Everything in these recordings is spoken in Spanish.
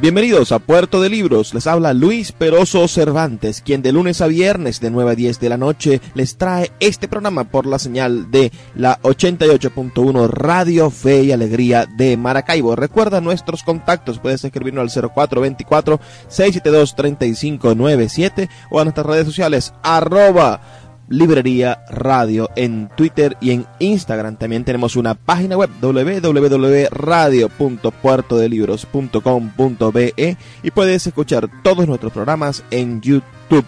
Bienvenidos a Puerto de Libros, les habla Luis Peroso Cervantes, quien de lunes a viernes de 9 a 10 de la noche les trae este programa por la señal de la 88.1 Radio Fe y Alegría de Maracaibo. Recuerda nuestros contactos, puedes escribirnos al 0424-672-3597 o a nuestras redes sociales arroba Librería Radio en Twitter y en Instagram. También tenemos una página web www.radio.puertodelibros.com.be y puedes escuchar todos nuestros programas en YouTube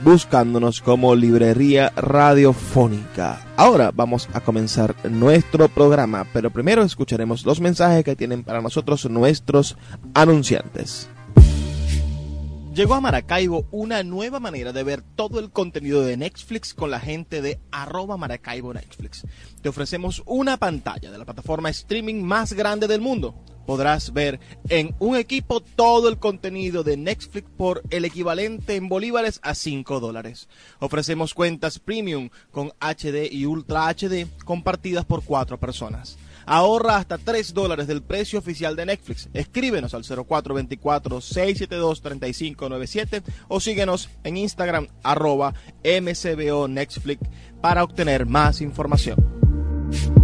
buscándonos como Librería Radiofónica. Ahora vamos a comenzar nuestro programa, pero primero escucharemos los mensajes que tienen para nosotros nuestros anunciantes. Llegó a Maracaibo una nueva manera de ver todo el contenido de Netflix con la gente de arroba Maracaibo Netflix. Te ofrecemos una pantalla de la plataforma streaming más grande del mundo. Podrás ver en un equipo todo el contenido de Netflix por el equivalente en bolívares a 5 dólares. Ofrecemos cuentas premium con HD y Ultra HD compartidas por 4 personas. Ahorra hasta 3 dólares del precio oficial de Netflix. Escríbenos al 0424-672-3597 o síguenos en Instagram arroba mcbo Netflix para obtener más información.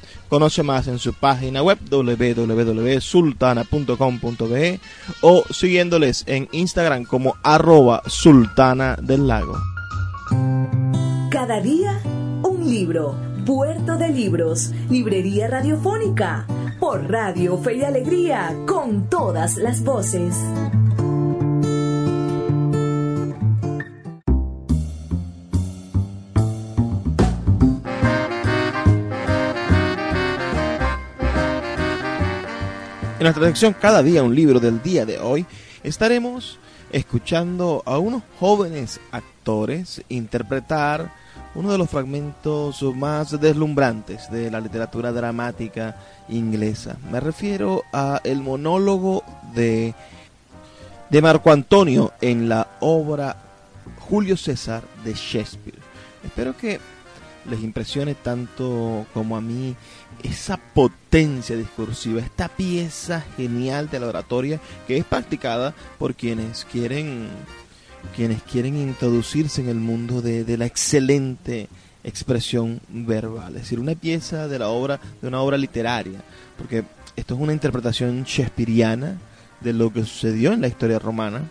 Conoce más en su página web www.sultana.com.be o siguiéndoles en Instagram como arroba sultana del lago. Cada día un libro. Puerto de Libros, Librería Radiofónica, por Radio Fe y Alegría, con todas las voces. En nuestra sección Cada día un libro del día de hoy estaremos escuchando a unos jóvenes actores interpretar uno de los fragmentos más deslumbrantes de la literatura dramática inglesa. Me refiero a el monólogo de, de Marco Antonio en la obra Julio César de Shakespeare. Espero que les impresione tanto como a mí esa potencia discursiva, esta pieza genial de la oratoria que es practicada por quienes quieren quienes quieren introducirse en el mundo de, de la excelente expresión verbal, es decir, una pieza de la obra de una obra literaria, porque esto es una interpretación shakespeariana de lo que sucedió en la historia romana,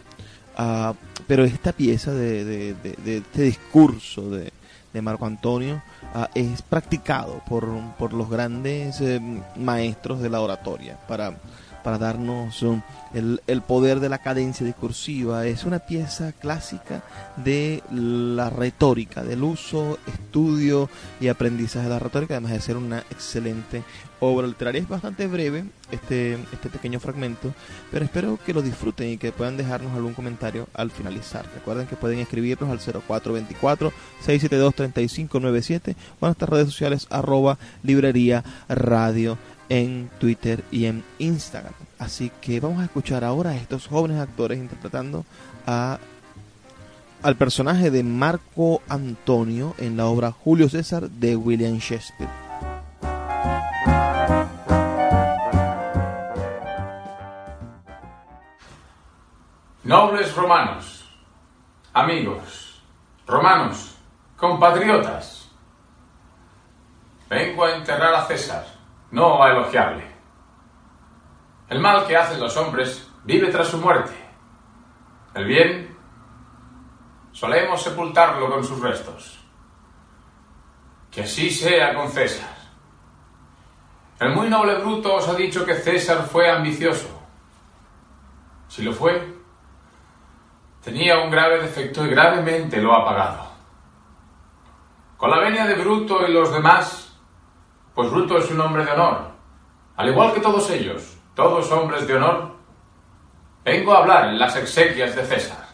uh, pero esta pieza de, de, este discurso de Marco Antonio uh, es practicado por, por los grandes eh, maestros de la oratoria para, para darnos el, el, poder de la cadencia discursiva. Es una pieza clásica de la retórica, del uso, estudio y aprendizaje de la retórica, además de ser una excelente obra literaria. Es bastante breve este, este pequeño fragmento, pero espero que lo disfruten y que puedan dejarnos algún comentario al finalizar. Recuerden que pueden escribirnos al 0424-672-3597 o a nuestras redes sociales arroba librería radio en Twitter y en Instagram. Así que vamos a escuchar ahora a estos jóvenes actores interpretando a al personaje de Marco Antonio en la obra Julio César de William Shakespeare. Nobles romanos, amigos, romanos, compatriotas, vengo a enterrar a César, no a elogiarle. El mal que hacen los hombres vive tras su muerte. El bien solemos sepultarlo con sus restos. Que así sea con César. El muy noble Bruto os ha dicho que César fue ambicioso. Si lo fue, tenía un grave defecto y gravemente lo ha pagado. Con la venia de Bruto y los demás, pues Bruto es un hombre de honor, al igual que todos ellos, todos hombres de honor, vengo a hablar en las exequias de César.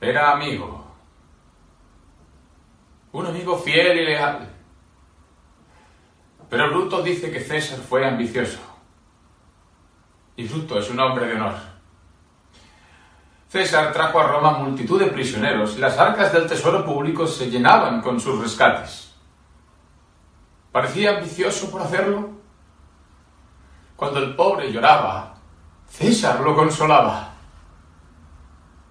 Era amigo, un amigo fiel y leal. Pero Bruto dice que César fue ambicioso. Y Bruto es un hombre de honor. César trajo a Roma multitud de prisioneros y las arcas del tesoro público se llenaban con sus rescates. ¿Parecía ambicioso por hacerlo? Cuando el pobre lloraba, César lo consolaba.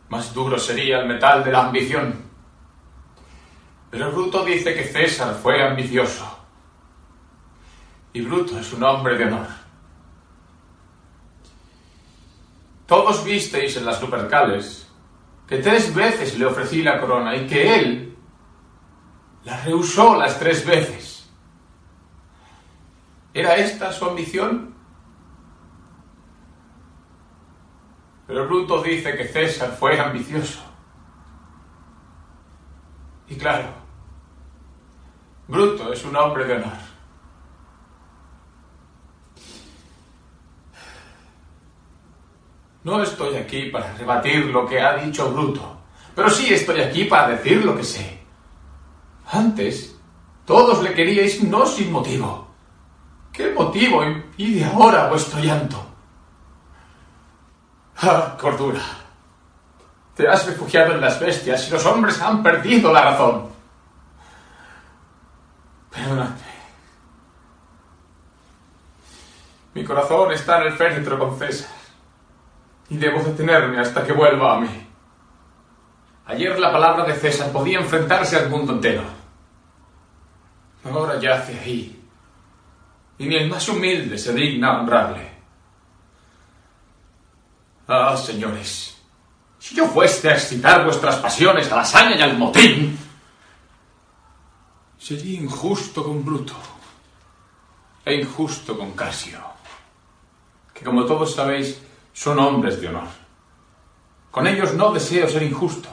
Más duro sería el metal de la ambición. Pero Bruto dice que César fue ambicioso. Y Bruto es un hombre de honor. Todos visteis en las Lupercales que tres veces le ofrecí la corona y que él la rehusó las tres veces. ¿Era esta su ambición? Pero Bruto dice que César fue ambicioso. Y claro, Bruto es un hombre de honor. No estoy aquí para rebatir lo que ha dicho Bruto, pero sí estoy aquí para decir lo que sé. Antes, todos le queríais no sin motivo. ¿Qué motivo impide ahora vuestro llanto? Ah, cordura. Te has refugiado en las bestias y los hombres han perdido la razón. Perdóname. Mi corazón está en el féretro con César y debo detenerme hasta que vuelva a mí. Ayer la palabra de César podía enfrentarse al mundo entero. Ahora yace ahí y ni el más humilde se digna honrarle. Ah, señores, si yo fuese a excitar vuestras pasiones a la hazaña y al motín, sería injusto con Bruto e injusto con Casio, que como todos sabéis son hombres de honor. Con ellos no deseo ser injusto.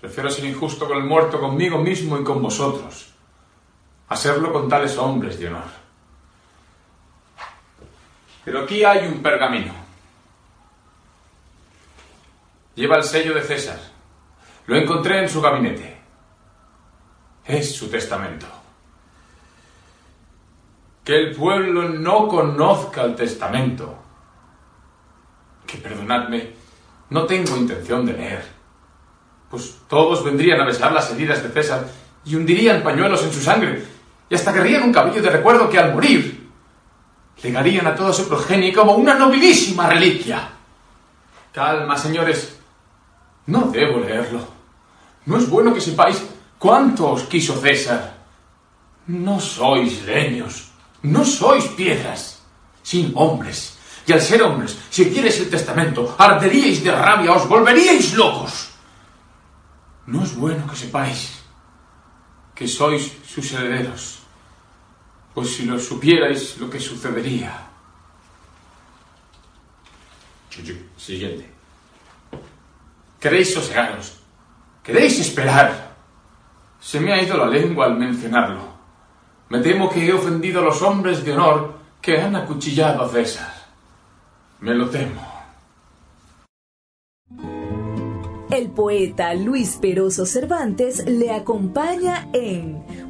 Prefiero ser injusto con el muerto, conmigo mismo y con vosotros, a serlo con tales hombres de honor. Pero aquí hay un pergamino. Lleva el sello de César. Lo encontré en su gabinete. Es su testamento. Que el pueblo no conozca el testamento. Que perdonadme, no tengo intención de leer. Pues todos vendrían a besar las heridas de César y hundirían pañuelos en su sangre y hasta querrían un cabello de recuerdo que al morir legarían a toda su progenie como una nobilísima reliquia. Calma, señores. No debo leerlo. No es bueno que sepáis cuánto os quiso César. No sois leños, no sois piedras, sin hombres. Y al ser hombres, si quieres el testamento, arderíais de rabia, os volveríais locos. No es bueno que sepáis que sois sus herederos, pues si lo supierais lo que sucedería. Siguiente. Queréis sosegaros. Queréis esperar. Se me ha ido la lengua al mencionarlo. Me temo que he ofendido a los hombres de honor que han acuchillado a César. Me lo temo. El poeta Luis Peroso Cervantes le acompaña en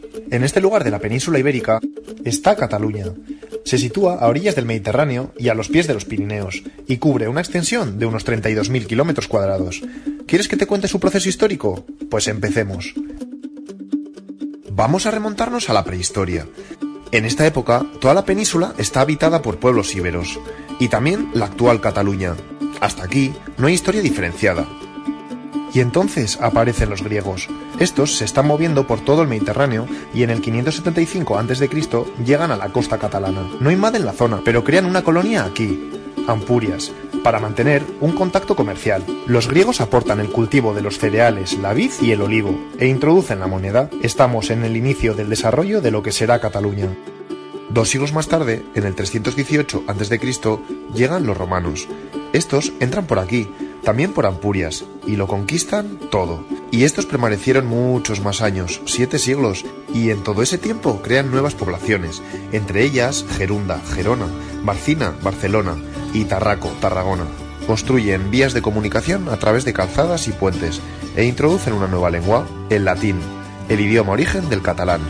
en este lugar de la península ibérica, está Cataluña. Se sitúa a orillas del Mediterráneo y a los pies de los Pirineos, y cubre una extensión de unos 32.000 kilómetros cuadrados. ¿Quieres que te cuente su proceso histórico? Pues empecemos. Vamos a remontarnos a la prehistoria. En esta época, toda la península está habitada por pueblos íberos, y también la actual Cataluña. Hasta aquí no hay historia diferenciada. Y entonces aparecen los griegos. Estos se están moviendo por todo el Mediterráneo y en el 575 a.C. llegan a la costa catalana. No invaden la zona, pero crean una colonia aquí, Ampurias, para mantener un contacto comercial. Los griegos aportan el cultivo de los cereales, la vid y el olivo, e introducen la moneda. Estamos en el inicio del desarrollo de lo que será Cataluña. Dos siglos más tarde, en el 318 a.C., llegan los romanos. Estos entran por aquí, también por Ampurias, y lo conquistan todo. Y estos permanecieron muchos más años, siete siglos, y en todo ese tiempo crean nuevas poblaciones, entre ellas Gerunda, Gerona, Barcina, Barcelona y Tarraco, Tarragona. Construyen vías de comunicación a través de calzadas y puentes, e introducen una nueva lengua, el latín, el idioma origen del catalán.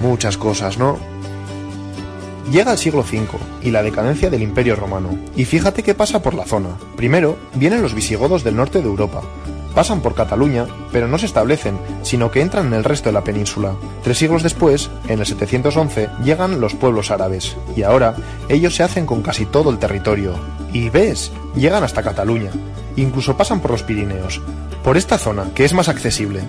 Muchas cosas, ¿no? Llega el siglo V y la decadencia del Imperio Romano. Y fíjate qué pasa por la zona. Primero, vienen los visigodos del norte de Europa. Pasan por Cataluña, pero no se establecen, sino que entran en el resto de la península. Tres siglos después, en el 711, llegan los pueblos árabes, y ahora ellos se hacen con casi todo el territorio. Y ves, llegan hasta Cataluña. Incluso pasan por los Pirineos, por esta zona, que es más accesible.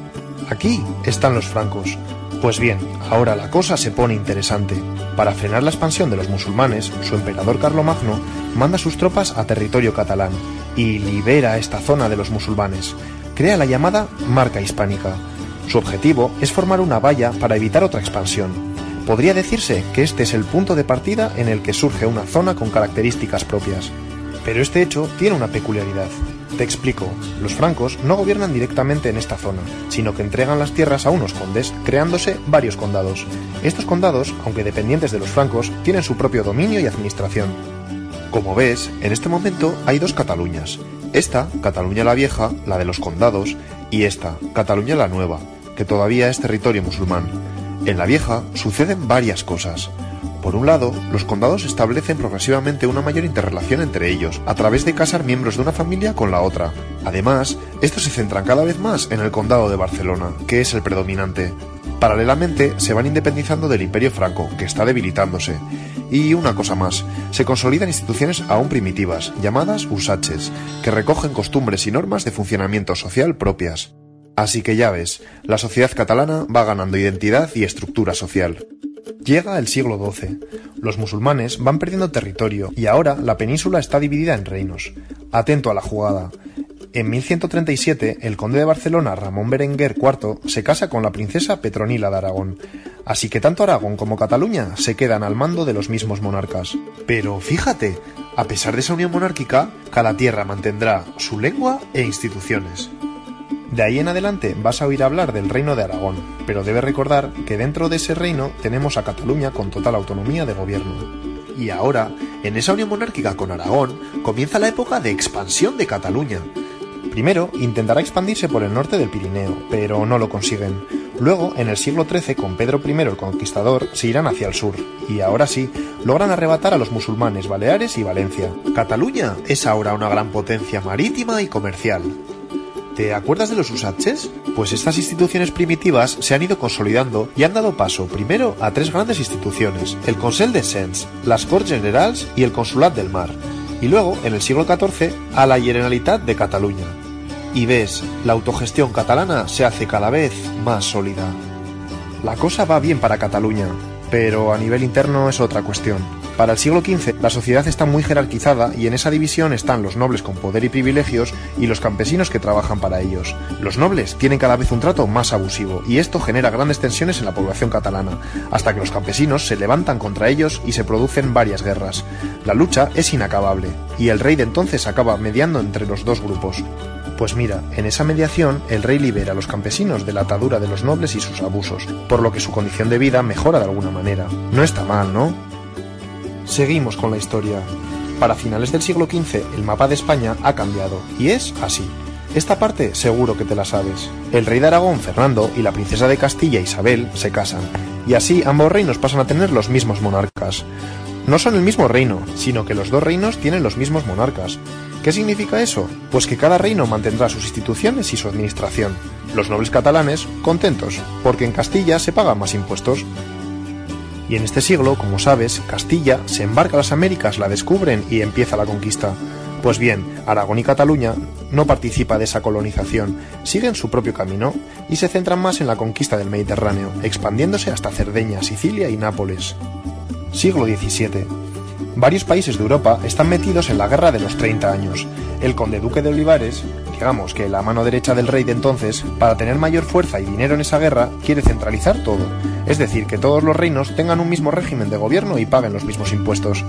Aquí están los francos, pues bien, ahora la cosa se pone interesante. Para frenar la expansión de los musulmanes, su emperador Carlomagno manda sus tropas a territorio catalán y libera esta zona de los musulmanes. Crea la llamada Marca Hispánica. Su objetivo es formar una valla para evitar otra expansión. Podría decirse que este es el punto de partida en el que surge una zona con características propias. Pero este hecho tiene una peculiaridad. Te explico, los francos no gobiernan directamente en esta zona, sino que entregan las tierras a unos condes, creándose varios condados. Estos condados, aunque dependientes de los francos, tienen su propio dominio y administración. Como ves, en este momento hay dos Cataluñas. Esta, Cataluña la Vieja, la de los condados, y esta, Cataluña la Nueva, que todavía es territorio musulmán. En la Vieja suceden varias cosas. Por un lado, los condados establecen progresivamente una mayor interrelación entre ellos, a través de casar miembros de una familia con la otra. Además, estos se centran cada vez más en el condado de Barcelona, que es el predominante. Paralelamente, se van independizando del Imperio Franco, que está debilitándose. Y una cosa más, se consolidan instituciones aún primitivas, llamadas usaches, que recogen costumbres y normas de funcionamiento social propias. Así que ya ves, la sociedad catalana va ganando identidad y estructura social. Llega el siglo XII. Los musulmanes van perdiendo territorio y ahora la península está dividida en reinos. Atento a la jugada. En 1137, el conde de Barcelona, Ramón Berenguer IV, se casa con la princesa Petronila de Aragón. Así que tanto Aragón como Cataluña se quedan al mando de los mismos monarcas. Pero fíjate, a pesar de esa unión monárquica, cada tierra mantendrá su lengua e instituciones. De ahí en adelante vas a oír hablar del reino de Aragón, pero debes recordar que dentro de ese reino tenemos a Cataluña con total autonomía de gobierno. Y ahora, en esa unión monárquica con Aragón, comienza la época de expansión de Cataluña. Primero intentará expandirse por el norte del Pirineo, pero no lo consiguen. Luego, en el siglo XIII, con Pedro I el Conquistador, se irán hacia el sur, y ahora sí, logran arrebatar a los musulmanes Baleares y Valencia. Cataluña es ahora una gran potencia marítima y comercial. ¿Te acuerdas de los usaches? Pues estas instituciones primitivas se han ido consolidando y han dado paso primero a tres grandes instituciones, el Consell de Sens, las Corts Generals y el Consulat del Mar, y luego, en el siglo XIV, a la Generalitat de Cataluña. Y ves, la autogestión catalana se hace cada vez más sólida. La cosa va bien para Cataluña, pero a nivel interno es otra cuestión. Para el siglo XV, la sociedad está muy jerarquizada y en esa división están los nobles con poder y privilegios y los campesinos que trabajan para ellos. Los nobles tienen cada vez un trato más abusivo y esto genera grandes tensiones en la población catalana, hasta que los campesinos se levantan contra ellos y se producen varias guerras. La lucha es inacabable y el rey de entonces acaba mediando entre los dos grupos. Pues mira, en esa mediación el rey libera a los campesinos de la atadura de los nobles y sus abusos, por lo que su condición de vida mejora de alguna manera. No está mal, ¿no? Seguimos con la historia. Para finales del siglo XV el mapa de España ha cambiado y es así. Esta parte seguro que te la sabes. El rey de Aragón, Fernando, y la princesa de Castilla, Isabel, se casan, y así ambos reinos pasan a tener los mismos monarcas. No son el mismo reino, sino que los dos reinos tienen los mismos monarcas. ¿Qué significa eso? Pues que cada reino mantendrá sus instituciones y su administración. Los nobles catalanes, contentos, porque en Castilla se pagan más impuestos. Y en este siglo, como sabes, Castilla se embarca a las Américas, la descubren y empieza la conquista. Pues bien, Aragón y Cataluña no participa de esa colonización, siguen su propio camino y se centran más en la conquista del Mediterráneo, expandiéndose hasta Cerdeña, Sicilia y Nápoles. Siglo XVII. Varios países de Europa están metidos en la Guerra de los 30 años. El conde duque de Olivares, digamos que la mano derecha del rey de entonces, para tener mayor fuerza y dinero en esa guerra, quiere centralizar todo, es decir, que todos los reinos tengan un mismo régimen de gobierno y paguen los mismos impuestos.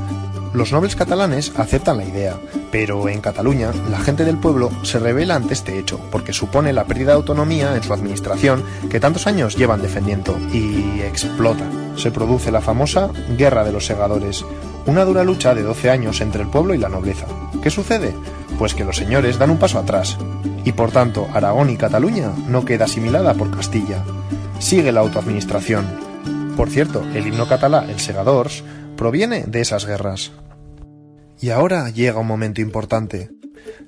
Los nobles catalanes aceptan la idea, pero en Cataluña la gente del pueblo se revela ante este hecho, porque supone la pérdida de autonomía en su administración que tantos años llevan defendiendo, y explota. Se produce la famosa Guerra de los Segadores, una dura lucha de 12 años entre el pueblo y la nobleza. ¿Qué sucede? Pues que los señores dan un paso atrás, y por tanto Aragón y Cataluña no queda asimilada por Castilla. Sigue la autoadministración. Por cierto, el himno catalá, el Segadors, proviene de esas guerras. Y ahora llega un momento importante.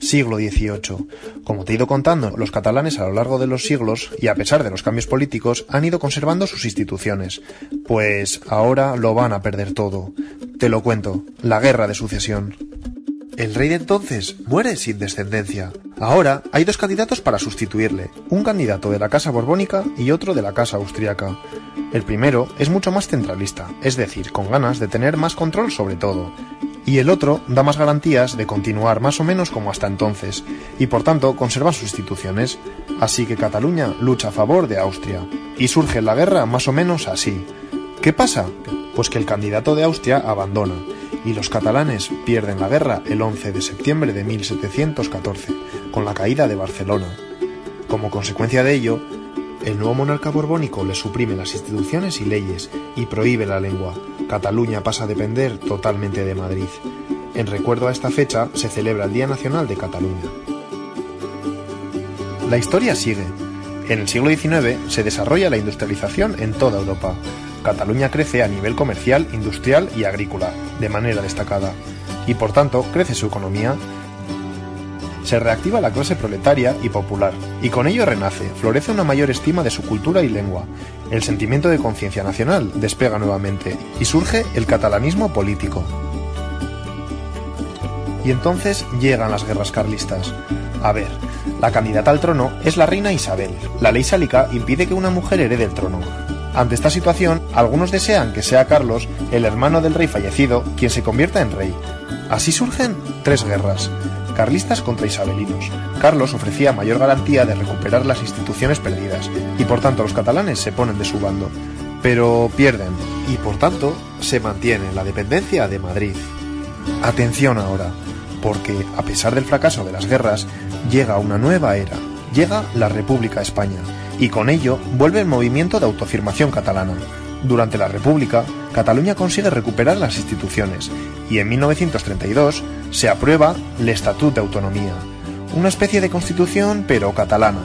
Siglo XVIII. Como te he ido contando, los catalanes a lo largo de los siglos, y a pesar de los cambios políticos, han ido conservando sus instituciones. Pues ahora lo van a perder todo. Te lo cuento, la guerra de sucesión. El rey de entonces muere sin descendencia. Ahora hay dos candidatos para sustituirle, un candidato de la Casa Borbónica y otro de la Casa Austriaca. El primero es mucho más centralista, es decir, con ganas de tener más control sobre todo, y el otro da más garantías de continuar más o menos como hasta entonces, y por tanto conserva sus instituciones. Así que Cataluña lucha a favor de Austria, y surge la guerra más o menos así. ¿Qué pasa? Pues que el candidato de Austria abandona, y los catalanes pierden la guerra el 11 de septiembre de 1714, con la caída de Barcelona. Como consecuencia de ello, el nuevo monarca borbónico le suprime las instituciones y leyes y prohíbe la lengua. Cataluña pasa a depender totalmente de Madrid. En recuerdo a esta fecha se celebra el Día Nacional de Cataluña. La historia sigue. En el siglo XIX se desarrolla la industrialización en toda Europa. Cataluña crece a nivel comercial, industrial y agrícola, de manera destacada, y por tanto crece su economía. Se reactiva la clase proletaria y popular, y con ello renace, florece una mayor estima de su cultura y lengua. El sentimiento de conciencia nacional despega nuevamente, y surge el catalanismo político. Y entonces llegan las guerras carlistas. A ver, la candidata al trono es la reina Isabel. La ley sálica impide que una mujer herede el trono. Ante esta situación, algunos desean que sea Carlos, el hermano del rey fallecido, quien se convierta en rey. Así surgen tres guerras, carlistas contra isabelinos. Carlos ofrecía mayor garantía de recuperar las instituciones perdidas, y por tanto los catalanes se ponen de su bando. Pero pierden, y por tanto se mantiene la dependencia de Madrid. Atención ahora, porque a pesar del fracaso de las guerras, llega una nueva era, llega la República España, y con ello vuelve el movimiento de autoafirmación catalana. Durante la República, Cataluña consigue recuperar las instituciones y en 1932 se aprueba el Estatut de Autonomía, una especie de constitución pero catalana.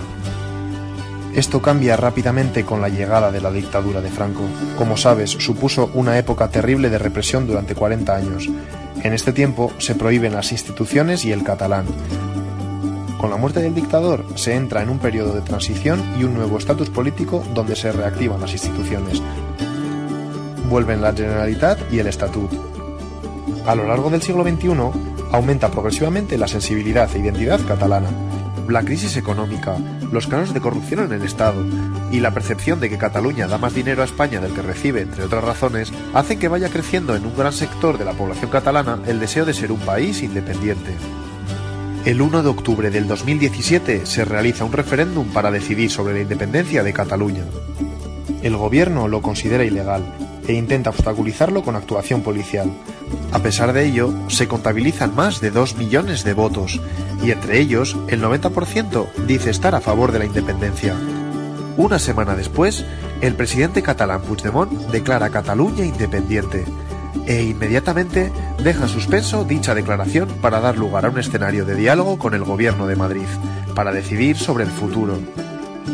Esto cambia rápidamente con la llegada de la dictadura de Franco. Como sabes, supuso una época terrible de represión durante 40 años. En este tiempo se prohíben las instituciones y el catalán, con la muerte del dictador se entra en un periodo de transición y un nuevo estatus político donde se reactivan las instituciones. Vuelven la Generalitat y el Estatut. A lo largo del siglo XXI aumenta progresivamente la sensibilidad e identidad catalana. La crisis económica, los casos de corrupción en el Estado y la percepción de que Cataluña da más dinero a España del que recibe, entre otras razones, hacen que vaya creciendo en un gran sector de la población catalana el deseo de ser un país independiente. El 1 de octubre del 2017 se realiza un referéndum para decidir sobre la independencia de Cataluña. El gobierno lo considera ilegal e intenta obstaculizarlo con actuación policial. A pesar de ello, se contabilizan más de 2 millones de votos y entre ellos el 90% dice estar a favor de la independencia. Una semana después, el presidente catalán Puigdemont declara Cataluña independiente e inmediatamente deja suspenso dicha declaración para dar lugar a un escenario de diálogo con el Gobierno de Madrid, para decidir sobre el futuro.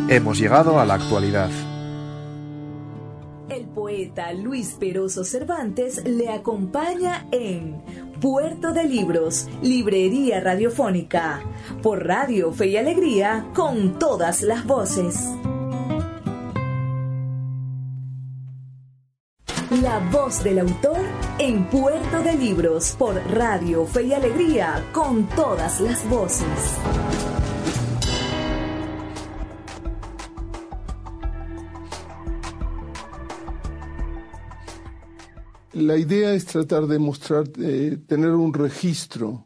Hemos llegado a la actualidad. Luis Peroso Cervantes le acompaña en Puerto de Libros, Librería Radiofónica, por Radio Fe y Alegría, con todas las voces. La voz del autor en Puerto de Libros por Radio Fe y Alegría con todas las voces. La idea es tratar de mostrar, eh, tener un registro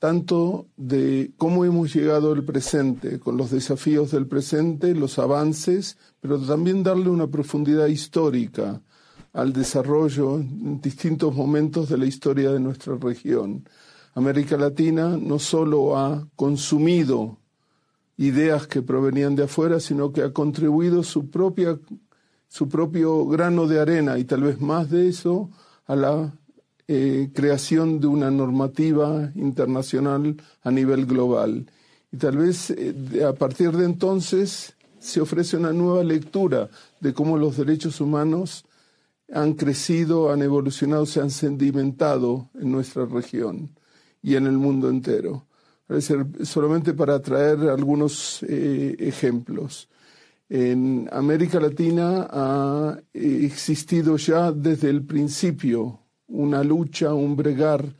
tanto de cómo hemos llegado al presente, con los desafíos del presente, los avances, pero también darle una profundidad histórica al desarrollo en distintos momentos de la historia de nuestra región. América Latina no solo ha consumido ideas que provenían de afuera, sino que ha contribuido su propia su propio grano de arena y tal vez más de eso a la eh, creación de una normativa internacional a nivel global. Y tal vez eh, a partir de entonces se ofrece una nueva lectura de cómo los derechos humanos han crecido, han evolucionado, se han sedimentado en nuestra región y en el mundo entero. solamente para traer algunos eh, ejemplos. En América Latina ha existido ya desde el principio una lucha, un bregar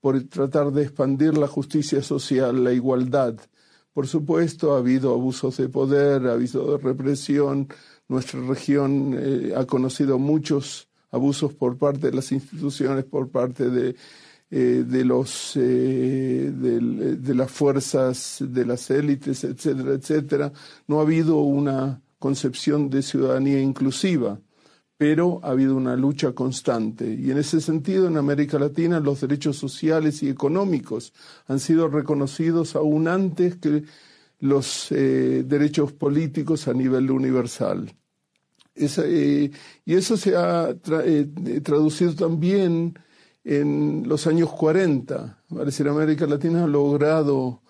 por tratar de expandir la justicia social, la igualdad. Por supuesto, ha habido abusos de poder, ha habido represión, nuestra región eh, ha conocido muchos abusos por parte de las instituciones, por parte de, eh, de, los, eh, de, las fuerzas, de las élites, etcétera, etcétera. No ha habido una concepción de ciudadanía inclusiva, pero ha habido una lucha constante. Y en ese sentido, en América Latina, los derechos sociales y económicos han sido reconocidos aún antes que los eh, derechos políticos a nivel universal. Eh, y eso se ha eh, traducido también en los años 40. Parece que América Latina ha logrado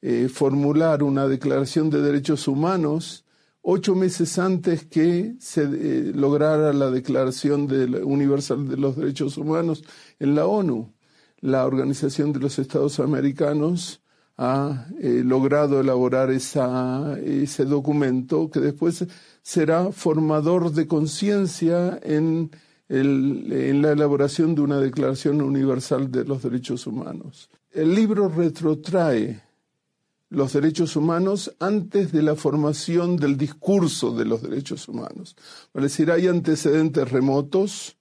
eh, formular una declaración de derechos humanos ocho meses antes que se lograra la Declaración Universal de los Derechos Humanos en la ONU. La Organización de los Estados Americanos ha logrado elaborar ese documento que después será formador de conciencia en, en la elaboración de una Declaración Universal de los Derechos Humanos. El libro retrotrae los derechos humanos antes de la formación del discurso de los derechos humanos. Es decir, hay antecedentes remotos,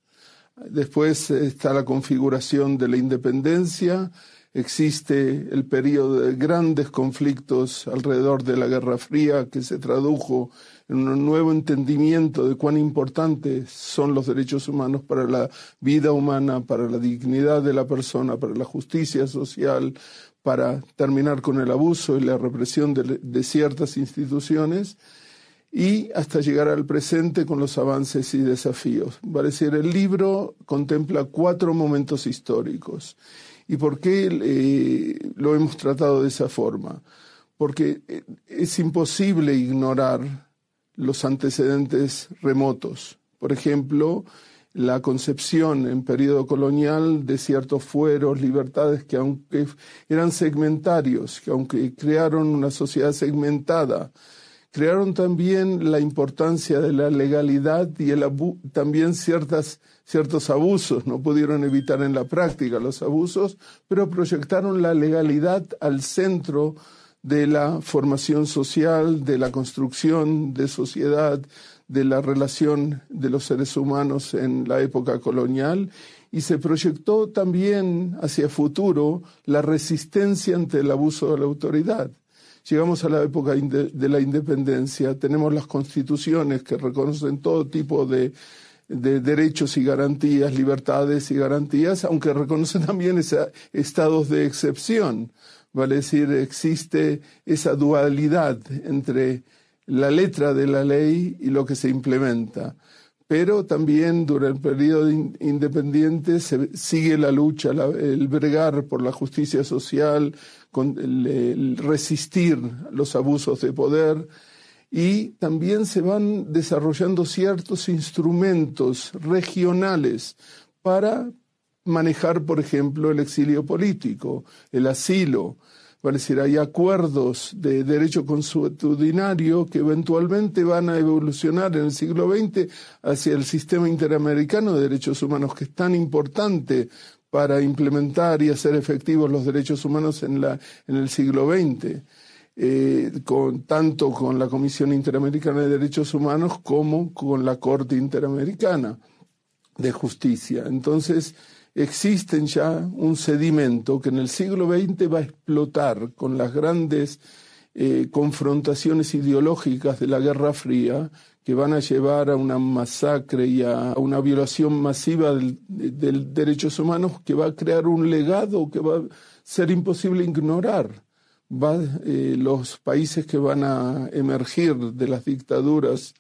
después está la configuración de la independencia, existe el periodo de grandes conflictos alrededor de la Guerra Fría que se tradujo en un nuevo entendimiento de cuán importantes son los derechos humanos para la vida humana, para la dignidad de la persona, para la justicia social, para terminar con el abuso y la represión de, ciertas instituciones y hasta llegar al presente con los avances y desafíos. Decir, el libro contempla cuatro momentos históricos. ¿Y por qué eh, lo hemos tratado de esa forma? Porque eh, es imposible ignorar los antecedentes remotos. Por ejemplo, la concepción en periodo colonial de ciertos fueros, libertades que aunque eran segmentarios, que aunque crearon una sociedad segmentada, crearon también la importancia de la legalidad y el también ciertas, ciertos abusos. No pudieron evitar en la práctica los abusos, pero proyectaron la legalidad al centro de la formación social, de la construcción de sociedad, de la relación de los seres humanos en la época colonial y se proyectó también hacia futuro la resistencia ante el abuso de la autoridad. Llegamos a la época de la independencia, tenemos las constituciones que reconocen todo tipo de, de derechos y garantías, libertades y garantías, aunque reconocen también estados de excepción vale decir, existe esa dualidad entre la letra de la ley y lo que se implementa. pero también durante el periodo independiente se sigue la lucha, el bregar por la justicia social, con el, resistir los abusos de poder y también se van desarrollando ciertos instrumentos regionales para manejar, por ejemplo, el exilio político, el asilo, es decir, hay acuerdos de derecho consuetudinario que eventualmente van a evolucionar en el siglo XX hacia el sistema interamericano de derechos humanos, que es tan importante para implementar y hacer efectivos los derechos humanos en, la, en el siglo XX. Eh, con, tanto con la Comisión Interamericana de Derechos Humanos como con la Corte Interamericana de Justicia. Entonces, existen ya un sedimento que en el siglo XX va a explotar con las grandes eh, confrontaciones ideológicas de la Guerra Fría que van a llevar a una masacre y a una violación masiva de los derechos humanos que va a crear un legado que va a ser imposible ignorar. Va, eh, los países que van a emergir de las dictaduras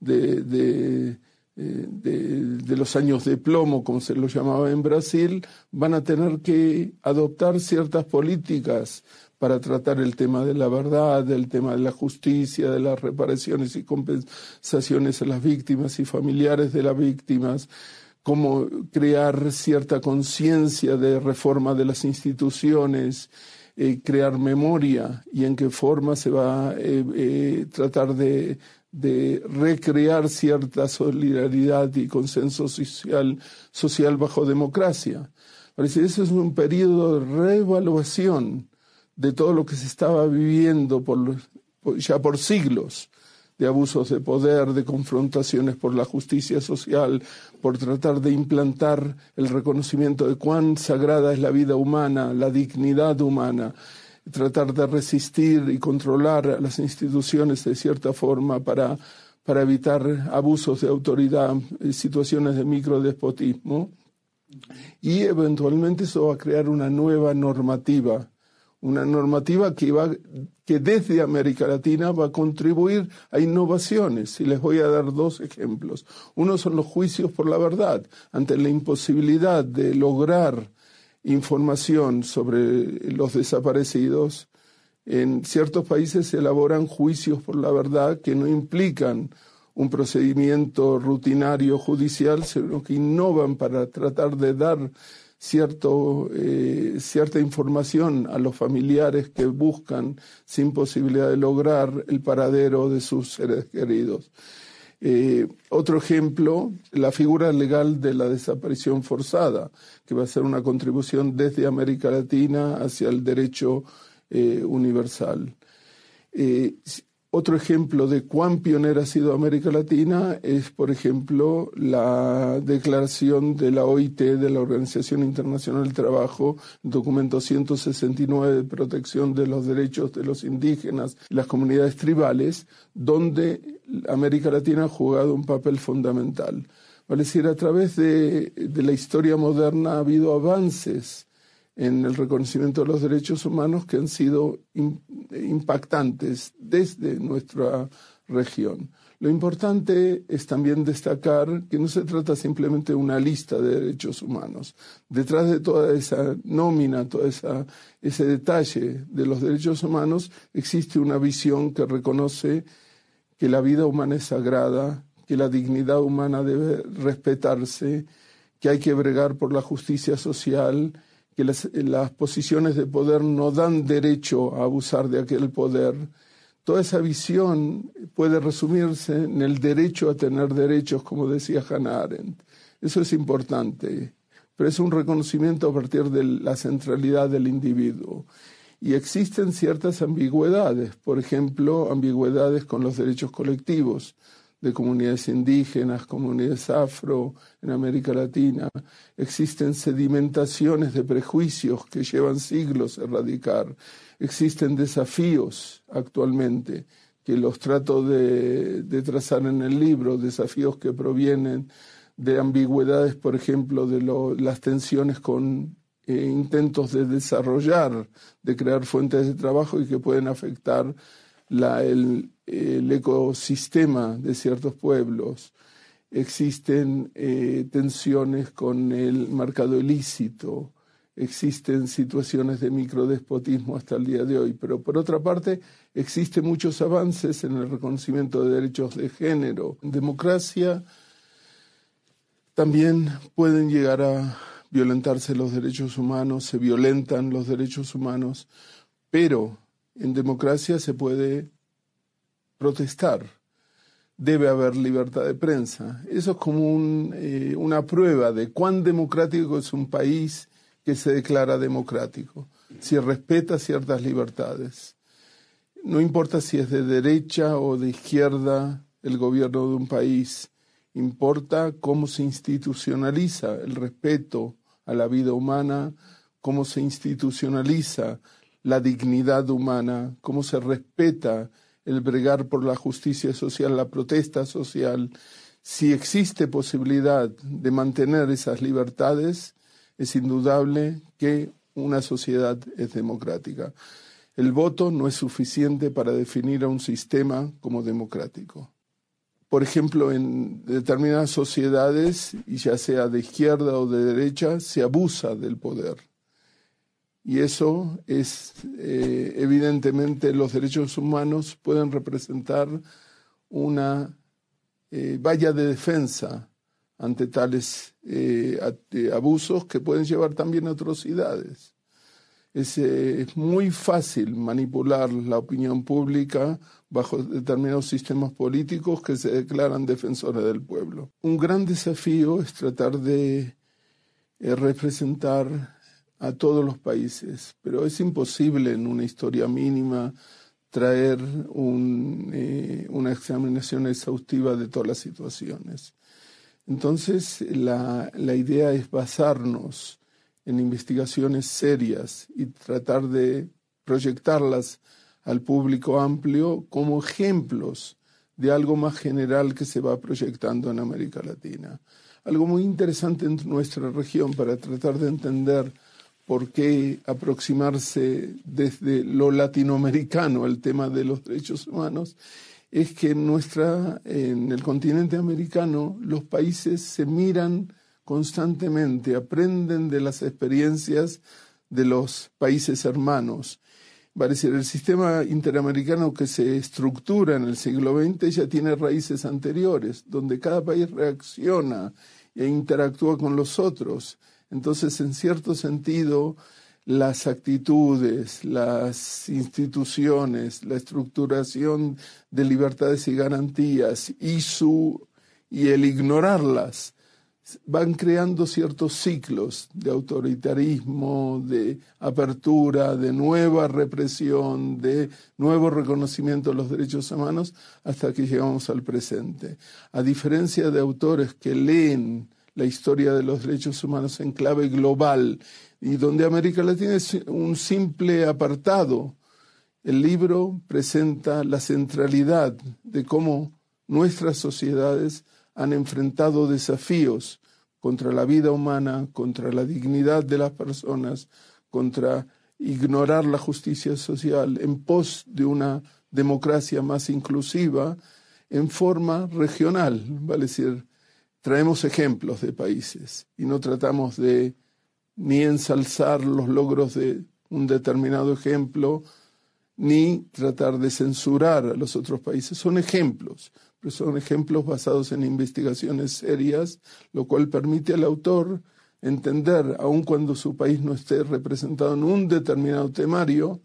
de de, los años de plomo, como se lo llamaba en Brasil, van a tener que adoptar ciertas políticas para tratar el tema de la verdad, el tema de la justicia, de las reparaciones y compensaciones a las víctimas y familiares de las víctimas, cómo crear cierta conciencia de reforma de las instituciones, eh, crear memoria y en qué forma se va a eh, tratar de de recrear cierta solidaridad y consenso social, bajo democracia. Parece ese es un periodo de reevaluación de todo lo que se estaba viviendo por, ya por siglos, de abusos de poder, de confrontaciones por la justicia social, por tratar de implantar el reconocimiento de cuán sagrada es la vida humana, la dignidad humana, tratar de resistir y controlar a las instituciones de cierta forma para, para evitar abusos de autoridad, situaciones de microdespotismo. Y eventualmente eso va a crear una nueva normativa, una normativa que, va, que desde América Latina va a contribuir a innovaciones. Y les voy a dar dos ejemplos. Uno son los juicios por la verdad. Ante la imposibilidad de lograr información sobre los desaparecidos, en ciertos países se elaboran juicios por la verdad que no implican un procedimiento rutinario judicial, sino que innovan para tratar de dar cierto, eh, cierta información a los familiares que buscan sin posibilidad de lograr el paradero de sus seres queridos. Eh, otro ejemplo, la figura legal de la desaparición forzada, que va a ser una contribución desde América Latina hacia el derecho eh, universal. Eh, otro ejemplo de cuán pionera ha sido América Latina es, por ejemplo, la declaración de la OIT, de la Organización Internacional del Trabajo, documento 169 de protección de los derechos de los indígenas y las comunidades tribales, donde América Latina ha jugado un papel fundamental. Vale decir, a través de la historia moderna ha habido avances en el reconocimiento de los derechos humanos que han sido impactantes desde nuestra región. Lo importante es también destacar que no se trata simplemente de una lista de derechos humanos. Detrás de toda esa nómina, todo esa, ese detalle de los derechos humanos, existe una visión que reconoce que la vida humana es sagrada, que la dignidad humana debe respetarse, que hay que bregar por la justicia social que las, posiciones de poder no dan derecho a abusar de aquel poder. Toda esa visión puede resumirse en el derecho a tener derechos, como decía Hannah Arendt. Eso es importante, pero es un reconocimiento a partir de la centralidad del individuo. Y existen ciertas ambigüedades, por ejemplo, ambigüedades con los derechos colectivos de comunidades indígenas, comunidades afro en América Latina. Existen sedimentaciones de prejuicios que llevan siglos a erradicar. Existen desafíos actualmente que los trato de, trazar en el libro, desafíos que provienen de ambigüedades, por ejemplo, de las tensiones con eh, intentos de desarrollar, de crear fuentes de trabajo y que pueden afectar el, ecosistema de ciertos pueblos. existen eh, tensiones con el mercado ilícito, existen situaciones de microdespotismo hasta el día de hoy, pero por otra parte existen muchos avances en el reconocimiento de derechos de género. En democracia también pueden llegar a violentarse los derechos humanos, se violentan los derechos humanos, pero en democracia se puede protestar, debe haber libertad de prensa. Eso es como eh, una prueba de cuán democrático es un país que se declara democrático, si respeta ciertas libertades. No importa si es de derecha o de izquierda el gobierno de un país, importa cómo se institucionaliza el respeto a la vida humana, cómo se institucionaliza la dignidad humana, cómo se respeta el bregar por la justicia social, la protesta social. Si existe posibilidad de mantener esas libertades, es indudable que una sociedad es democrática. El voto no es suficiente para definir a un sistema como democrático. Por ejemplo, en determinadas sociedades, y ya sea de izquierda o de derecha, se abusa del poder. Y eso es, eh, evidentemente, los derechos humanos pueden representar una eh, valla de defensa ante tales eh, abusos que pueden llevar también a atrocidades. Es, es, muy fácil manipular la opinión pública bajo determinados sistemas políticos que se declaran defensores del pueblo. Un gran desafío es tratar de representar a todos los países, pero es imposible en una historia mínima traer un, una examinación exhaustiva de todas las situaciones. Entonces, la, idea es basarnos en investigaciones serias y tratar de proyectarlas al público amplio como ejemplos de algo más general que se va proyectando en América Latina. Algo muy interesante en nuestra región para tratar de entender por qué aproximarse desde lo latinoamericano al tema de los derechos humanos es que en, nuestra, en el continente americano los países se miran constantemente, aprenden de las experiencias de los países hermanos. Decir, el sistema interamericano que se estructura en el siglo XX ya tiene raíces anteriores, donde cada país reacciona e interactúa con los otros. Entonces, en cierto sentido, las actitudes, las instituciones, la estructuración de libertades y garantías y su y el ignorarlas van creando ciertos ciclos de autoritarismo, de apertura, de nueva represión, de nuevo reconocimiento de los derechos humanos hasta que llegamos al presente. A diferencia de autores que leen la historia de los derechos humanos en clave global y donde América Latina es un simple apartado. El libro presenta la centralidad de cómo nuestras sociedades han enfrentado desafíos contra la vida humana, contra la dignidad de las personas, contra ignorar la justicia social en pos de una democracia más inclusiva en forma regional, vale decir, traemos ejemplos de países y no tratamos de ni ensalzar los logros de un determinado ejemplo, ni tratar de censurar a los otros países. Son ejemplos, pero son ejemplos basados en investigaciones serias, lo cual permite al autor entender, aun cuando su país no esté representado en un determinado temario,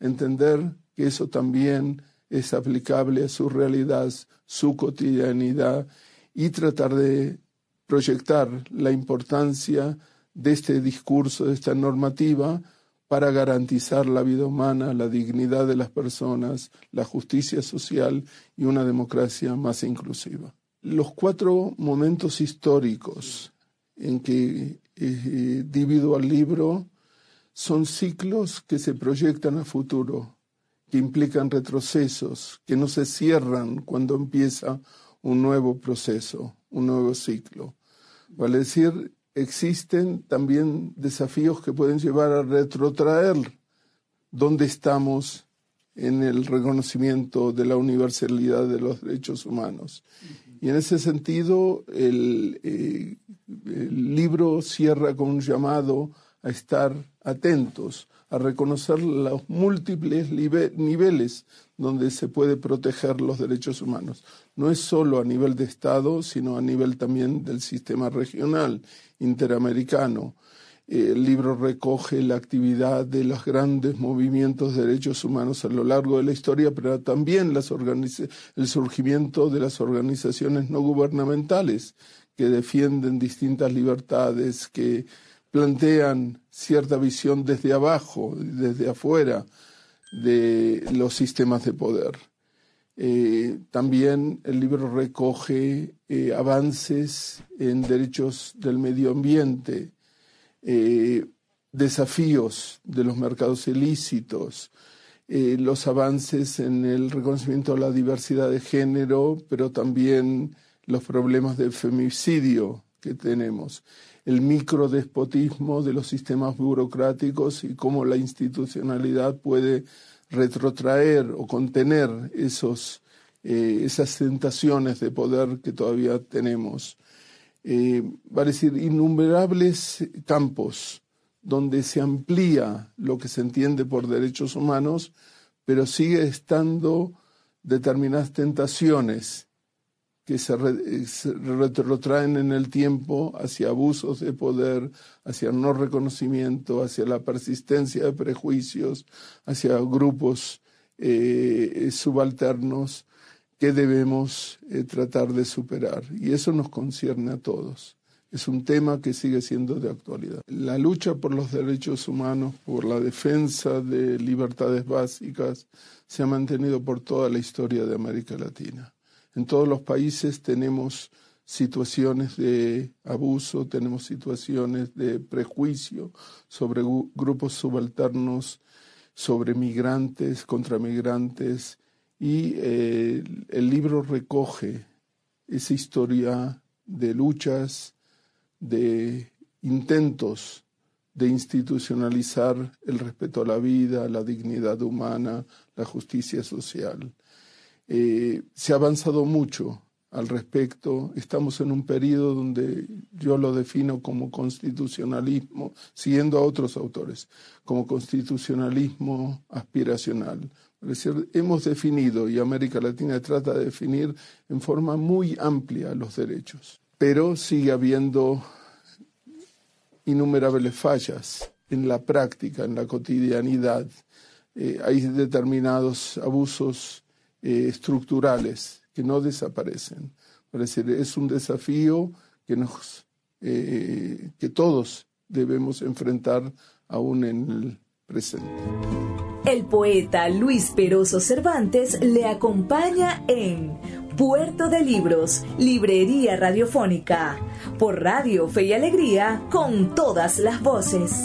entender que eso también es aplicable a su realidad, su cotidianidad, y tratar de proyectar la importancia de este discurso, de esta normativa, para garantizar la vida humana, la dignidad de las personas, la justicia social y una democracia más inclusiva. Los cuatro momentos históricos en que eh, divido al libro son ciclos que se proyectan a futuro, que implican retrocesos, que no se cierran cuando empieza un nuevo proceso, un nuevo ciclo. Vale decir, existen también desafíos que pueden llevar a retrotraer dónde estamos en el reconocimiento de la universalidad de los derechos humanos. Y en ese sentido, el, eh, el libro cierra con un llamado a estar atentos, a reconocer los múltiples niveles donde se puede proteger los derechos humanos. No es solo a nivel de Estado, sino a nivel también del sistema regional, interamericano. El libro recoge la actividad de los grandes movimientos de derechos humanos a lo largo de la historia, pero también el surgimiento de las organizaciones no gubernamentales que defienden distintas libertades, que plantean cierta visión desde abajo, desde afuera de los sistemas de poder. Eh, también el libro recoge eh, avances en derechos del medio ambiente, eh, desafíos de los mercados ilícitos, los avances en el reconocimiento de la diversidad de género, pero también los problemas de femicidio que tenemos el microdespotismo de los sistemas burocráticos y cómo la institucionalidad puede retrotraer o contener esos, eh, esas tentaciones de poder que todavía tenemos. Eh, va a decir, innumerables campos donde se amplía lo que se entiende por derechos humanos, pero sigue estando determinadas tentaciones que se, retrotraen en el tiempo hacia abusos de poder, hacia no reconocimiento, hacia la persistencia de prejuicios, hacia grupos eh, subalternos que debemos eh, tratar de superar. Y eso nos concierne a todos. Es un tema que sigue siendo de actualidad. La lucha por los derechos humanos, por la defensa de libertades básicas, se ha mantenido por toda la historia de América Latina. En todos los países tenemos situaciones de abuso, tenemos situaciones de prejuicio sobre grupos subalternos, sobre migrantes, contra migrantes, y eh, el libro recoge esa historia de luchas, de intentos de institucionalizar el respeto a la vida, la dignidad humana, la justicia social. Eh, se ha avanzado mucho al respecto. Estamos en un periodo donde yo lo defino como constitucionalismo, siguiendo a otros autores, como constitucionalismo aspiracional. Es decir, hemos definido, y América Latina trata de definir en forma muy amplia los derechos, pero sigue habiendo innumerables fallas en la práctica, en la cotidianidad. Eh, hay determinados abusos eh, estructurales que no desaparecen. Es un desafío que, nos, eh, que todos debemos enfrentar aún en el presente. El poeta Luis Peroso Cervantes le acompaña en Puerto de Libros, Librería Radiofónica, por Radio Fe y Alegría, con todas las voces.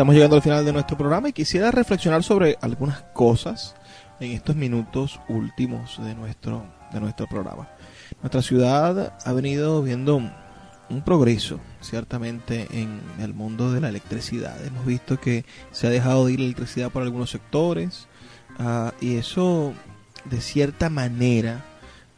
Estamos llegando al final de nuestro programa y quisiera reflexionar sobre algunas cosas en estos minutos últimos de nuestro, de nuestro programa. Nuestra ciudad ha venido viendo un progreso, ciertamente, en el mundo de la electricidad. Hemos visto que se ha dejado de ir electricidad por algunos sectores ah, y eso, de cierta manera,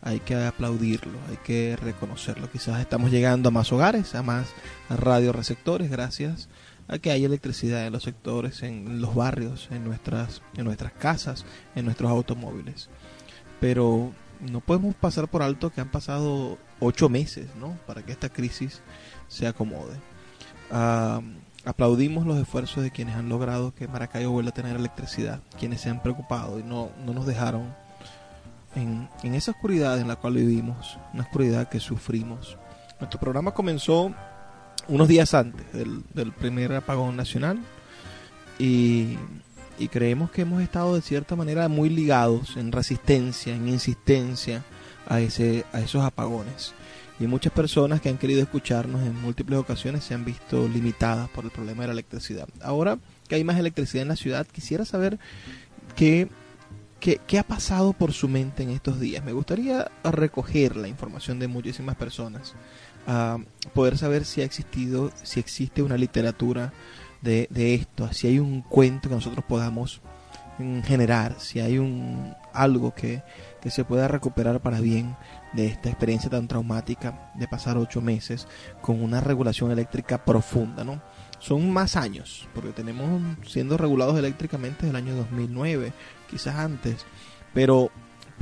hay que aplaudirlo, hay que reconocerlo. Quizás estamos llegando a más hogares, a más radioreceptores, gracias a que haya electricidad en los sectores, en los barrios, en nuestras, en nuestras casas, en nuestros automóviles. Pero no podemos pasar por alto que han pasado ocho meses ¿no? para que esta crisis se acomode. aplaudimos los esfuerzos de quienes han logrado que Maracaibo vuelva a tener electricidad, quienes se han preocupado y no, no nos dejaron en, en esa oscuridad en la cual vivimos, una oscuridad que sufrimos. Nuestro programa comenzó unos días antes del, primer apagón nacional y, y, creemos que hemos estado de cierta manera muy ligados en resistencia, en insistencia a, ese, a esos apagones. Y muchas personas que han querido escucharnos en múltiples ocasiones se han visto limitadas por el problema de la electricidad. Ahora que hay más electricidad en la ciudad, quisiera saber qué, qué, qué ha pasado por su mente en estos días. Me gustaría recoger la información de muchísimas personas a poder saber si ha existido, si existe una literatura de, de esto, si hay un cuento que nosotros podamos generar, si hay un algo que, que se pueda recuperar para bien de esta experiencia tan traumática de pasar ocho meses con una regulación eléctrica profunda, ¿no? Son más años, porque tenemos siendo regulados eléctricamente desde el año 2009, quizás antes, pero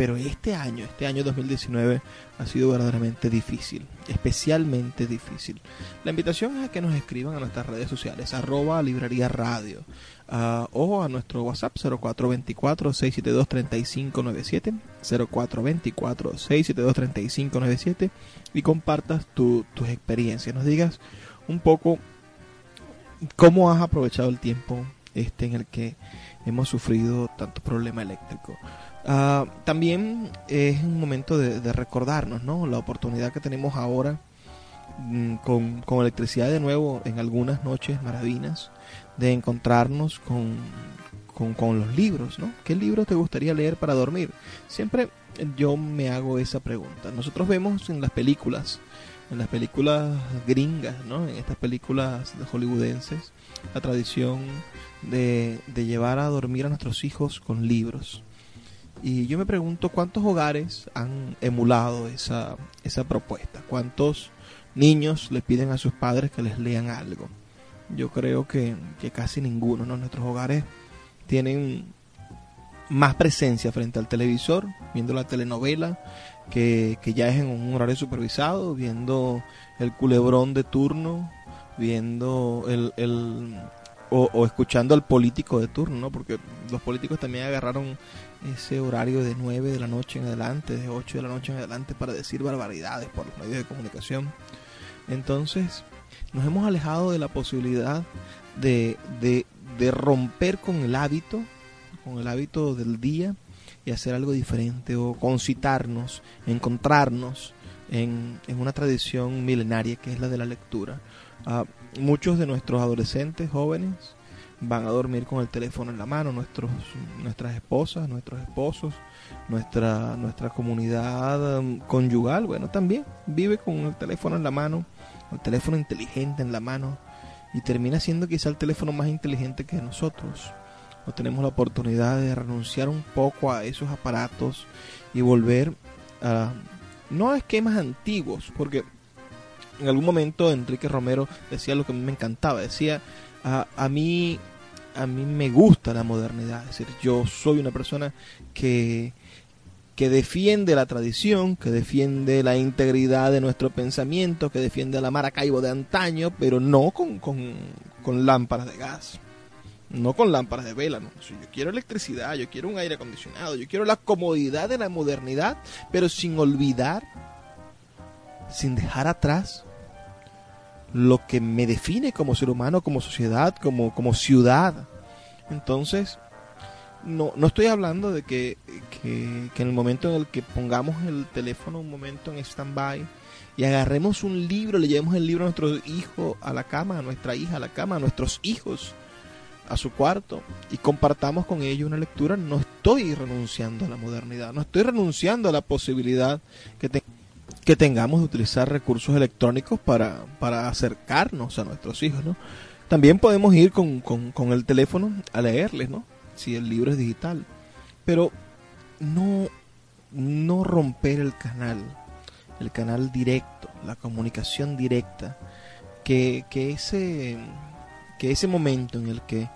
pero este año, este año 2019 ha sido verdaderamente difícil, especialmente difícil. La invitación es a que nos escriban a nuestras redes sociales, arroba librería radio, uh, o a nuestro WhatsApp 0424-672-3597, 0424-672-3597, y compartas tu, tus experiencias, nos digas un poco cómo has aprovechado el tiempo este en el que hemos sufrido tanto problema eléctrico. Ah, también es un momento de, recordarnos, ¿no? La oportunidad que tenemos ahora mm, con, electricidad de nuevo en algunas noches maravillas de encontrarnos con, los libros, ¿no? ¿Qué libro te gustaría leer para dormir? Siempre yo me hago esa pregunta. Nosotros vemos en las películas, en las películas gringas, ¿no? En estas películas hollywoodenses, la tradición de llevar a dormir a nuestros hijos con libros y yo me pregunto cuántos hogares han emulado esa, esa propuesta, cuántos niños le piden a sus padres que les lean algo. Yo creo que, casi ninguno, ¿no? Nuestros hogares tienen más presencia frente al televisor, viendo la telenovela, que, que ya es en un horario supervisado, viendo el culebrón de turno, viendo el, el o, escuchando al político de turno, ¿no? Porque los políticos también agarraron ese horario de 9 de la noche en adelante, de 8 de la noche en adelante para decir barbaridades por los medios de comunicación. Entonces, nos hemos alejado de la posibilidad de, de, de romper con el hábito, con el hábito del día y hacer algo diferente o concitarnos, encontrarnos en, en una tradición milenaria que es la de la lectura. A muchos de nuestros adolescentes jóvenes van a dormir con el teléfono en la mano, nuestros, nuestras esposas, nuestros esposos, nuestra, nuestra comunidad um, conyugal, bueno, también vive con el teléfono en la mano, el teléfono inteligente en la mano, y termina siendo quizá el teléfono más inteligente que nosotros. No tenemos la oportunidad de renunciar un poco a esos aparatos y volver a, no a esquemas antiguos, porque en algún momento Enrique Romero decía lo que a mí me encantaba, decía, a, a mí a mí me gusta la modernidad, es decir, yo soy una persona que, que defiende la tradición, que defiende la integridad de nuestro pensamiento, que defiende la Maracaibo de antaño, pero no con, con, lámparas de gas, no con lámparas de vela. No. Yo quiero electricidad, yo quiero un aire acondicionado, yo quiero la comodidad de la modernidad, pero sin olvidar, sin dejar atrás lo que me define como ser humano, como sociedad, como, como ciudad. Entonces, no, no estoy hablando de que, que, en el momento en el que pongamos el teléfono un momento en stand-by y agarremos un libro, le llevemos el libro a nuestro hijo a la cama, a nuestra hija a la cama, a nuestros hijos a su cuarto y compartamos con ellos una lectura, no estoy renunciando a la modernidad, no estoy renunciando a la posibilidad que tengamos que tengamos de utilizar recursos electrónicos para, para acercarnos a nuestros hijos, ¿no? También podemos ir con, con, el teléfono a leerles, ¿no? Si el libro es digital. Pero no, no romper el canal, el canal directo, la comunicación directa, que, que, ese, que ese momento en el que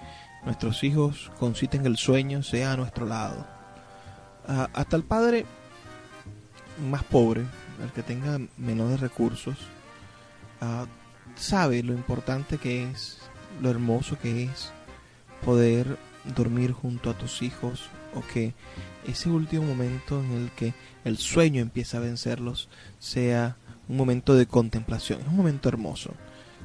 nuestros hijos conciten el sueño sea a nuestro lado. hasta el padre más pobre el que tenga menores recursos, ah, sabe lo importante que es, lo hermoso que es poder dormir junto a tus hijos o que ese último momento en el que el sueño empieza a vencerlos sea un momento de contemplación, es un momento hermoso.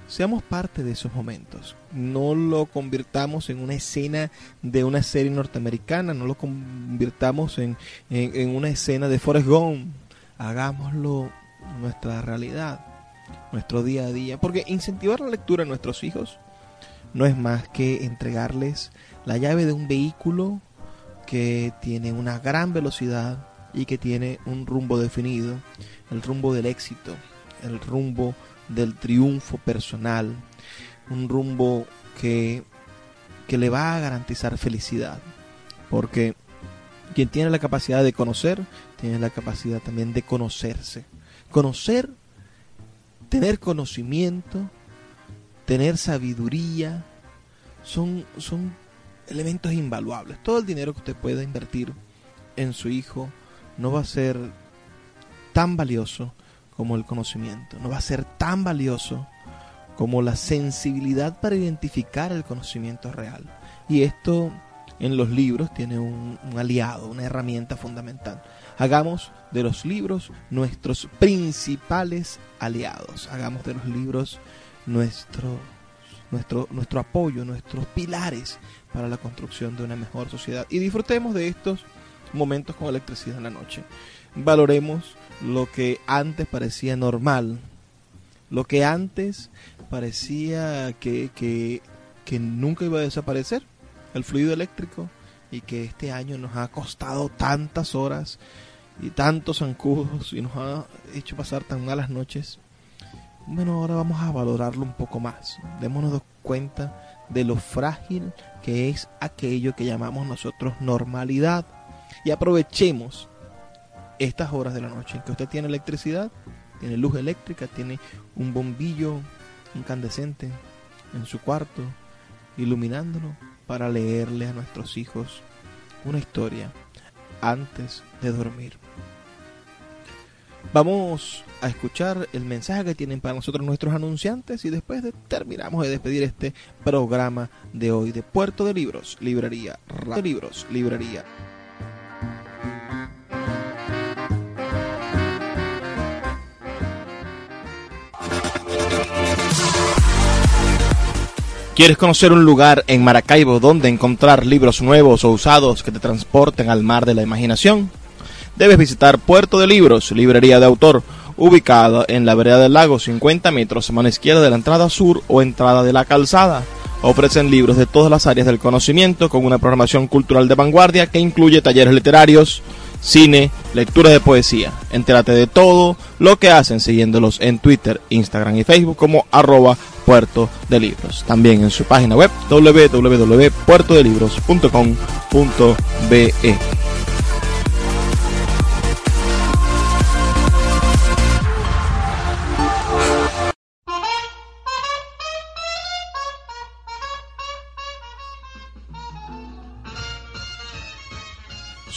seamos parte de esos momentos. No lo convirtamos en una escena de una serie norteamericana, no lo convirtamos en, en, una escena de Forrest Gump. Hagámoslo nuestra realidad, nuestro día a día. Porque incentivar la lectura a nuestros hijos no es más que entregarles la llave de un vehículo que tiene una gran velocidad y que tiene un rumbo definido, el rumbo del éxito, el rumbo del triunfo personal, un rumbo que, que le va a garantizar felicidad, porque quien tiene la capacidad de conocer, tiene la capacidad también de conocerse. Conocer, tener conocimiento, tener sabiduría, son, son elementos invaluables. Todo el dinero que usted pueda invertir en su hijo no va a ser tan valioso como el conocimiento, no va a ser tan valioso como la sensibilidad para identificar el conocimiento real. Y esto en los libros tiene un, aliado, una herramienta fundamental. Hagamos de los libros nuestros principales aliados. Hagamos de los libros nuestro, nuestro, nuestro apoyo, nuestros pilares para la construcción de una mejor sociedad. Y disfrutemos de estos momentos con electricidad en la noche. Valoremos lo que antes parecía normal, lo que antes parecía que, que, nunca iba a desaparecer, el fluido eléctrico, y que este año nos ha costado tantas horas y tantos zancudos y nos ha hecho pasar tan malas noches. Bueno, ahora vamos a valorarlo un poco más. Démonos cuenta de lo frágil que es aquello que llamamos nosotros normalidad y aprovechemos estas horas de la noche en que usted tiene electricidad, tiene luz eléctrica, tiene un bombillo incandescente en su cuarto, iluminándolo para leerle a nuestros hijos una historia antes de dormir. Vamos a escuchar el mensaje que tienen para nosotros nuestros anunciantes y después terminamos de despedir este programa de hoy de Puerto de Libros, Librería, Radio Libros, Librería. ¿Quieres conocer un lugar en Maracaibo donde encontrar libros nuevos o usados que te transporten al mar de la imaginación? Debes visitar Puerto de Libros, librería de autor, ubicada en la vereda del lago, 50 metros a mano izquierda de la entrada sur o entrada de la calzada. Ofrecen libros de todas las áreas del conocimiento con una programación cultural de vanguardia que incluye talleres literarios, cine, lectura de poesía. Entérate de todo lo que hacen siguiéndolos en Twitter, Instagram y Facebook como arroba Puerto de Libros. También en su página web www.puertodelibros.com.be.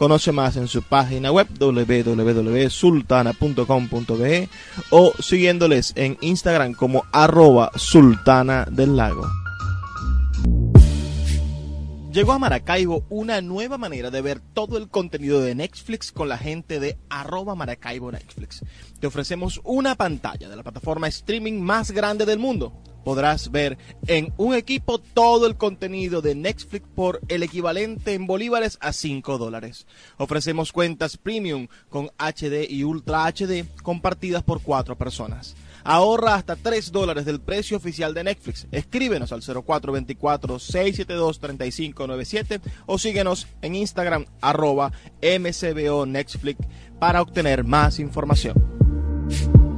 Conoce más en su página web www.sultana.com.be o siguiéndoles en Instagram como arroba sultana del lago. Llegó a Maracaibo una nueva manera de ver todo el contenido de Netflix con la gente de arroba Maracaibo Netflix. Te ofrecemos una pantalla de la plataforma streaming más grande del mundo podrás ver en un equipo todo el contenido de Netflix por el equivalente en bolívares a 5 dólares. Ofrecemos cuentas premium con HD y Ultra HD compartidas por 4 personas. Ahorra hasta 3 dólares del precio oficial de Netflix. Escríbenos al 0424-672-3597 o síguenos en Instagram arroba mcbo Netflix para obtener más información.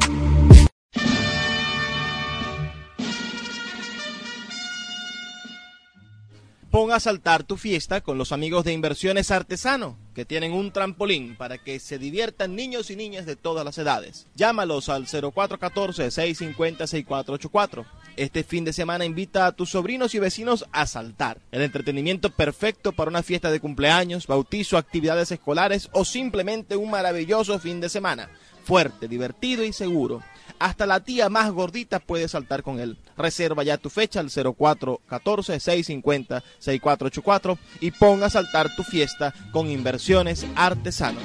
Ponga a saltar tu fiesta con los amigos de Inversiones Artesano, que tienen un trampolín para que se diviertan niños y niñas de todas las edades. Llámalos al 0414-650-6484. Este fin de semana invita a tus sobrinos y vecinos a saltar. El entretenimiento perfecto para una fiesta de cumpleaños, bautizo, actividades escolares o simplemente un maravilloso fin de semana. Fuerte, divertido y seguro. Hasta la tía más gordita puede saltar con él. Reserva ya tu fecha al 0414-650-6484 y ponga a saltar tu fiesta con inversiones artesanos.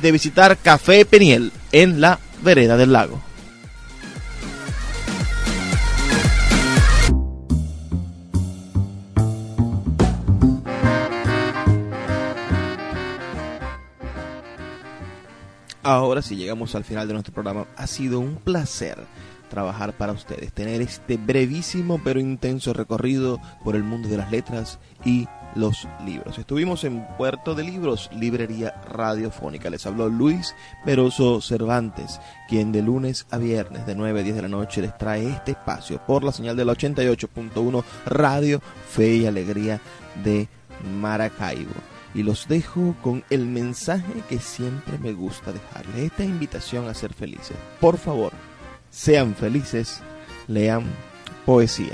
de visitar Café Peniel en la vereda del lago. Ahora sí llegamos al final de nuestro programa. Ha sido un placer trabajar para ustedes, tener este brevísimo pero intenso recorrido por el mundo de las letras y los libros. Estuvimos en Puerto de Libros, Librería Radiofónica. Les habló Luis Peroso Cervantes, quien de lunes a viernes de 9 a 10 de la noche les trae este espacio por la señal del 88.1 Radio Fe y Alegría de Maracaibo. Y los dejo con el mensaje que siempre me gusta dejarles, esta invitación a ser felices. Por favor, sean felices, lean poesía.